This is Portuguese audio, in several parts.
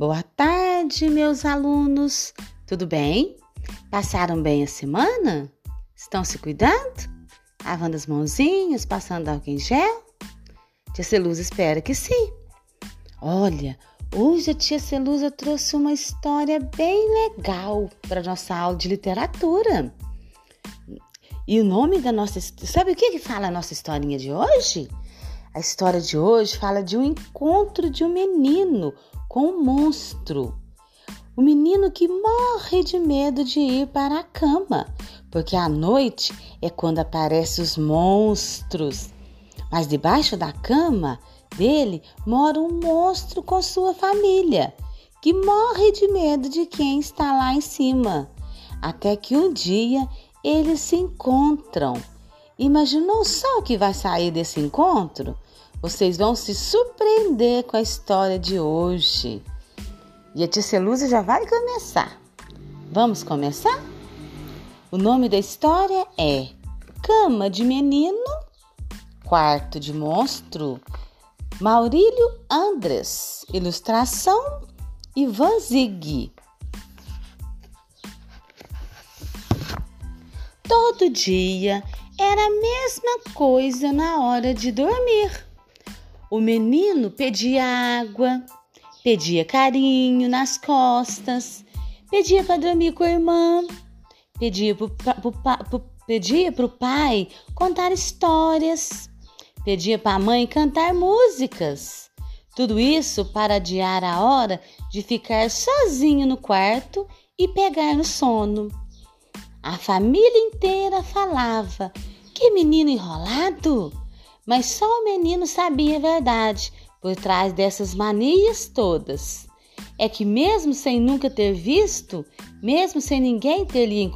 Boa tarde, meus alunos. Tudo bem? Passaram bem a semana? Estão se cuidando? Lavando as mãozinhas, passando álcool em gel? Tia Celusa espera que sim. Olha, hoje a tia Celusa trouxe uma história bem legal para nossa aula de literatura. E o nome da nossa. Sabe o que, que fala a nossa historinha de hoje? A história de hoje fala de um encontro de um menino com um monstro. O menino que morre de medo de ir para a cama, porque à noite é quando aparecem os monstros. Mas debaixo da cama dele mora um monstro com sua família, que morre de medo de quem está lá em cima. Até que um dia eles se encontram Imaginou só o que vai sair desse encontro? Vocês vão se surpreender com a história de hoje. E a tia Celusa já vai começar. Vamos começar? O nome da história é Cama de Menino, Quarto de Monstro, Maurílio Andres, ilustração Ivan Zig. Todo dia era a mesma coisa na hora de dormir. O menino pedia água, pedia carinho nas costas, pedia para dormir com a irmã, pedia para o pai contar histórias, pedia para a mãe cantar músicas. Tudo isso para adiar a hora de ficar sozinho no quarto e pegar no sono. A família inteira falava que menino enrolado! Mas só o menino sabia a verdade por trás dessas manias todas. É que, mesmo sem nunca ter visto, mesmo sem ninguém ter lhe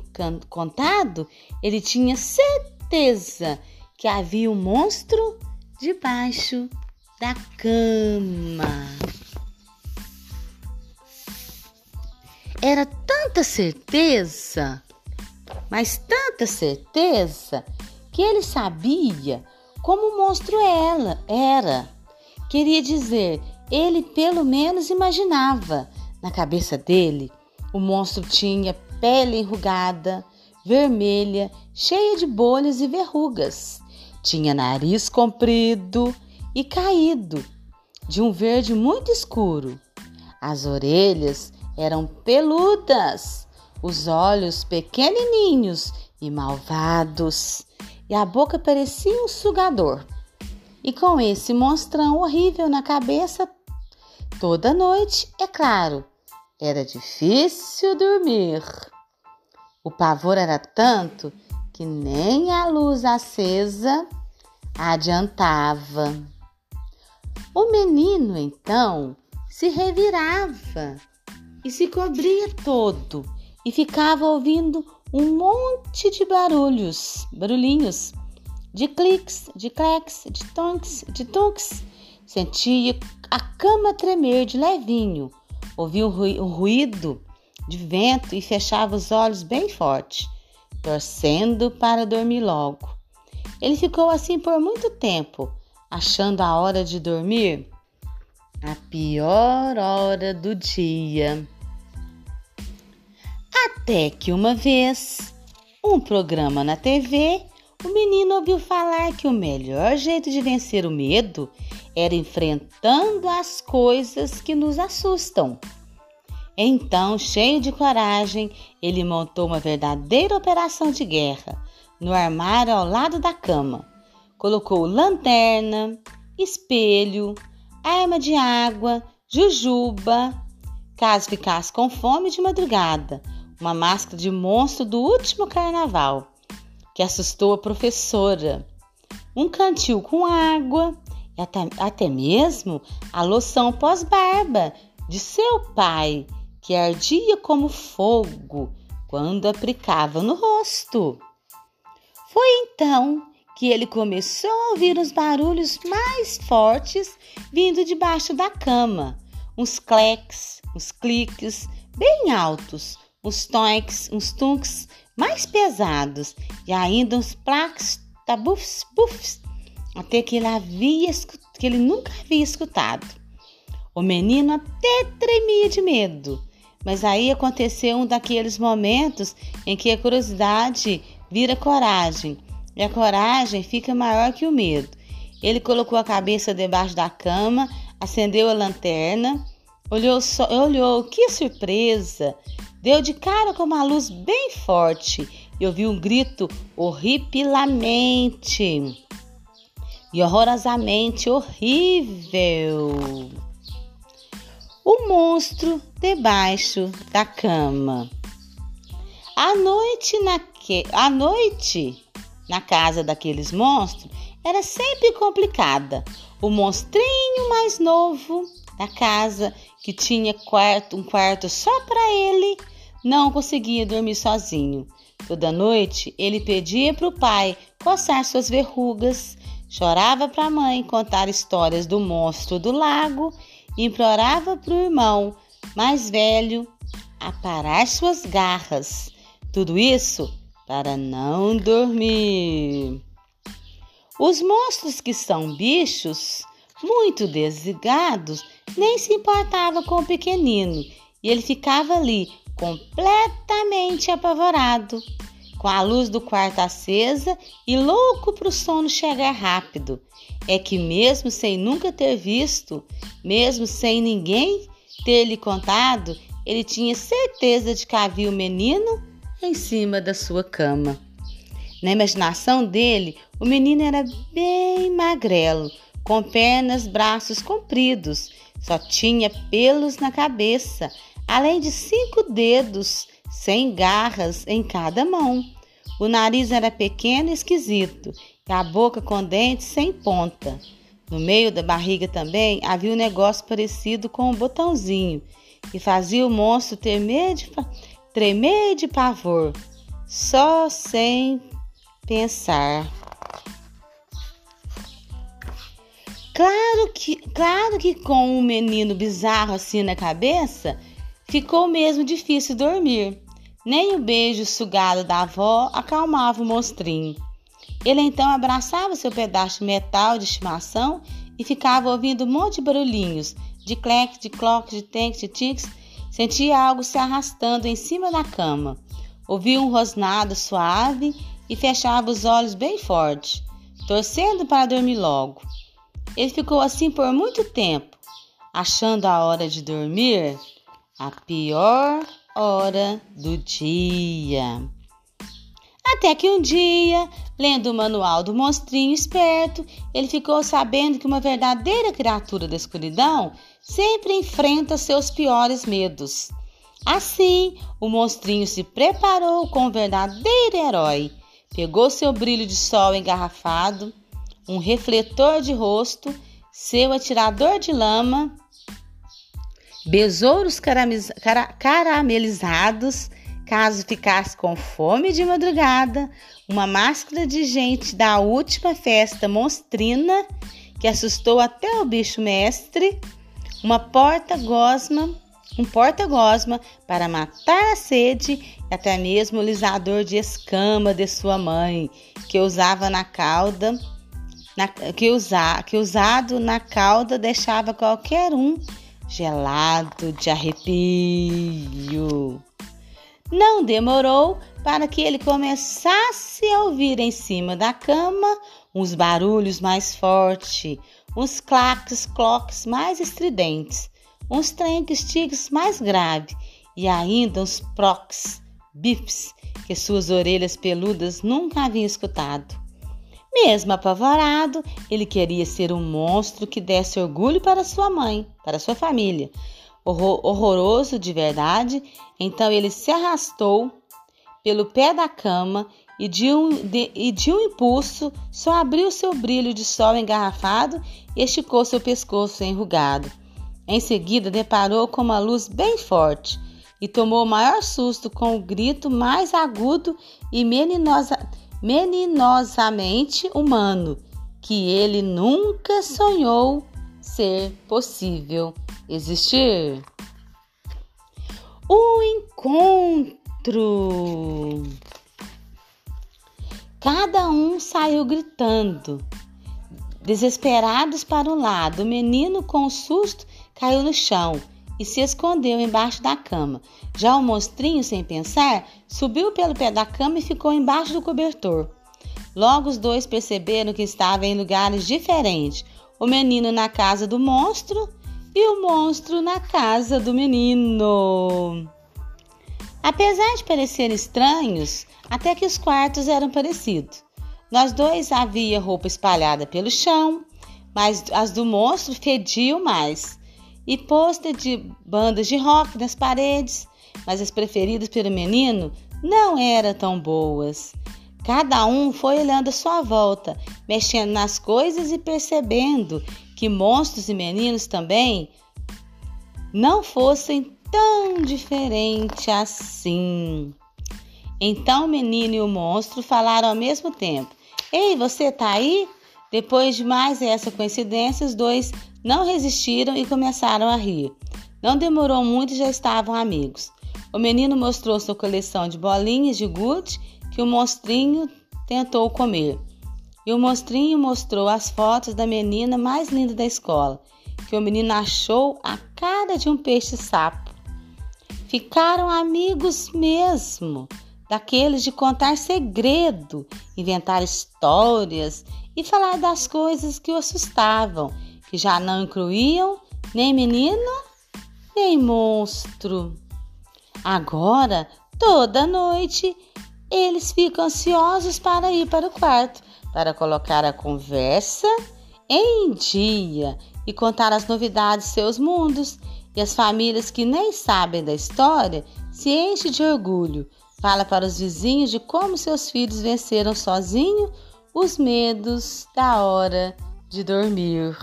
contado, ele tinha certeza que havia um monstro debaixo da cama. Era tanta certeza, mas tanta certeza que ele sabia como o monstro ela era. Queria dizer, ele pelo menos imaginava. Na cabeça dele, o monstro tinha pele enrugada, vermelha, cheia de bolhas e verrugas. Tinha nariz comprido e caído, de um verde muito escuro. As orelhas eram peludas, os olhos pequenininhos e malvados e a boca parecia um sugador. E com esse monstrão horrível na cabeça, toda noite, é claro, era difícil dormir. O pavor era tanto que nem a luz acesa adiantava. O menino então se revirava e se cobria todo e ficava ouvindo um monte de barulhos, barulhinhos, de cliques, de cleques, de tonks, de tunks. Sentia a cama tremer de levinho, ouvia o ruído de vento e fechava os olhos bem forte, torcendo para dormir logo. Ele ficou assim por muito tempo, achando a hora de dormir a pior hora do dia. Até que uma vez, um programa na TV, o menino ouviu falar que o melhor jeito de vencer o medo era enfrentando as coisas que nos assustam. Então, cheio de coragem, ele montou uma verdadeira operação de guerra no armário ao lado da cama. Colocou lanterna, espelho, arma de água, jujuba, caso ficasse com fome de madrugada, uma máscara de monstro do último carnaval, que assustou a professora, um cantil com água e até, até mesmo a loção pós-barba de seu pai, que ardia como fogo quando aplicava no rosto. Foi então que ele começou a ouvir os barulhos mais fortes vindo debaixo da cama, uns cleques, uns cliques bem altos, uns tonks, uns tunks mais pesados e ainda uns plaques, tabufs, puffs, até que ele, havia, que ele nunca havia escutado. O menino até tremia de medo, mas aí aconteceu um daqueles momentos em que a curiosidade vira coragem e a coragem fica maior que o medo. Ele colocou a cabeça debaixo da cama, acendeu a lanterna, olhou, olhou, que surpresa! Deu de cara com uma luz bem forte e ouviu um grito horripilamente e horrorosamente horrível. O monstro debaixo da cama. A noite na que a noite na casa daqueles monstros era sempre complicada. O monstrinho mais novo da casa, que tinha quarto, um quarto só para ele, não conseguia dormir sozinho. Toda noite ele pedia para o pai coçar suas verrugas, chorava para a mãe contar histórias do monstro do lago implorava para o irmão mais velho a parar suas garras. Tudo isso para não dormir. Os monstros que são bichos muito desligados nem se importava com o pequenino e ele ficava ali completamente apavorado, com a luz do quarto acesa e louco para o sono chegar rápido. É que, mesmo sem nunca ter visto, mesmo sem ninguém ter lhe contado, ele tinha certeza de que havia o menino em cima da sua cama. Na imaginação dele, o menino era bem magrelo, com pernas, braços compridos, só tinha pelos na cabeça, além de cinco dedos sem garras em cada mão. O nariz era pequeno e esquisito, e a boca com dentes sem ponta. No meio da barriga também havia um negócio parecido com um botãozinho, que fazia o monstro tremer de, tremer de pavor, só sem pensar. Claro que, claro que com um menino bizarro assim na cabeça, ficou mesmo difícil dormir. Nem o beijo sugado da avó acalmava o monstrinho. Ele então abraçava seu pedaço de metal de estimação e ficava ouvindo um monte de barulhinhos, de clec, de cloque, de tenque, de tics. Sentia algo se arrastando em cima da cama. Ouvia um rosnado suave e fechava os olhos bem forte, torcendo para dormir logo. Ele ficou assim por muito tempo, achando a hora de dormir a pior hora do dia. Até que um dia, lendo o manual do monstrinho esperto, ele ficou sabendo que uma verdadeira criatura da escuridão sempre enfrenta seus piores medos. Assim, o monstrinho se preparou como um verdadeiro herói. Pegou seu brilho de sol engarrafado, um refletor de rosto, seu atirador de lama besouros caramelizados, caso ficasse com fome de madrugada, uma máscara de gente da última festa monstrina que assustou até o bicho mestre, uma porta-gosma, um porta-gosma para matar a sede e até mesmo o lisador de escama de sua mãe, que usava na cauda, na, que, usa, que usado na cauda deixava qualquer um gelado de arrepio. Não demorou para que ele começasse a ouvir em cima da cama uns barulhos mais fortes, uns claques, cloques mais estridentes, uns trenques, tiques mais graves e ainda uns procs, bifes que suas orelhas peludas nunca haviam escutado. Mesmo apavorado, ele queria ser um monstro que desse orgulho para sua mãe, para sua família. Horror, horroroso de verdade, então ele se arrastou pelo pé da cama e de, um, de, e de um impulso só abriu seu brilho de sol engarrafado e esticou seu pescoço enrugado. Em seguida, deparou com uma luz bem forte e tomou o maior susto com o grito mais agudo e meninosa meninosamente humano que ele nunca sonhou ser possível existir. O encontro. Cada um saiu gritando, desesperados para um lado. O menino, com susto, caiu no chão e se escondeu embaixo da cama. Já o monstrinho, sem pensar, subiu pelo pé da cama e ficou embaixo do cobertor. Logo os dois perceberam que estavam em lugares diferentes. O menino na casa do monstro e o monstro na casa do menino. Apesar de parecerem estranhos, até que os quartos eram parecidos. Nós dois havia roupa espalhada pelo chão, mas as do monstro fediam mais. E pôster de bandas de rock nas paredes, mas as preferidas pelo menino não eram tão boas. Cada um foi olhando a sua volta, mexendo nas coisas e percebendo que monstros e meninos também não fossem tão diferentes assim. Então o menino e o monstro falaram ao mesmo tempo: Ei, você tá aí? Depois de mais essa coincidência, os dois não resistiram e começaram a rir. Não demorou muito e já estavam amigos. O menino mostrou sua coleção de bolinhas de gude que o monstrinho tentou comer. E o monstrinho mostrou as fotos da menina mais linda da escola, que o menino achou a cara de um peixe-sapo. Ficaram amigos mesmo, daqueles de contar segredo, inventar histórias e falar das coisas que o assustavam, que já não incluíam nem menino nem monstro. Agora, toda noite, eles ficam ansiosos para ir para o quarto para colocar a conversa em dia e contar as novidades de seus mundos. E as famílias que nem sabem da história se enchem de orgulho. Fala para os vizinhos de como seus filhos venceram sozinhos os medos da hora de dormir.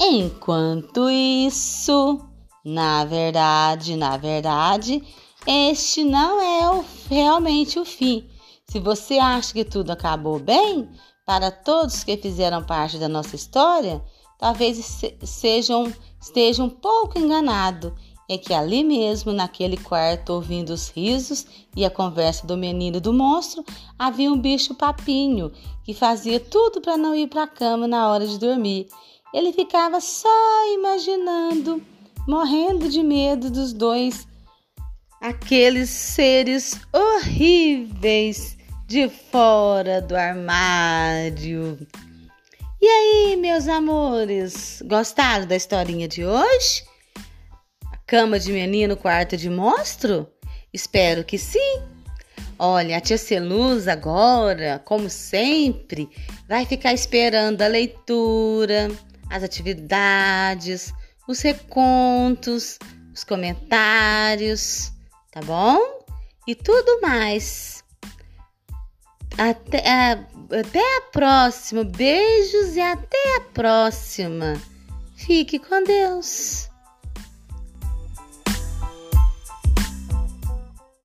Enquanto isso, na verdade, na verdade, este não é o, realmente o fim. Se você acha que tudo acabou bem, para todos que fizeram parte da nossa história, talvez sejam, esteja um pouco enganado. É que ali mesmo, naquele quarto, ouvindo os risos e a conversa do menino e do monstro, havia um bicho papinho que fazia tudo para não ir para a cama na hora de dormir. Ele ficava só imaginando, morrendo de medo dos dois, aqueles seres horríveis de fora do armário. E aí, meus amores, gostaram da historinha de hoje? Cama de menino, quarto de monstro? Espero que sim. Olha, a tia Celuz agora, como sempre, vai ficar esperando a leitura, as atividades, os recontos, os comentários, tá bom? E tudo mais. Até, até a próxima. Beijos e até a próxima. Fique com Deus.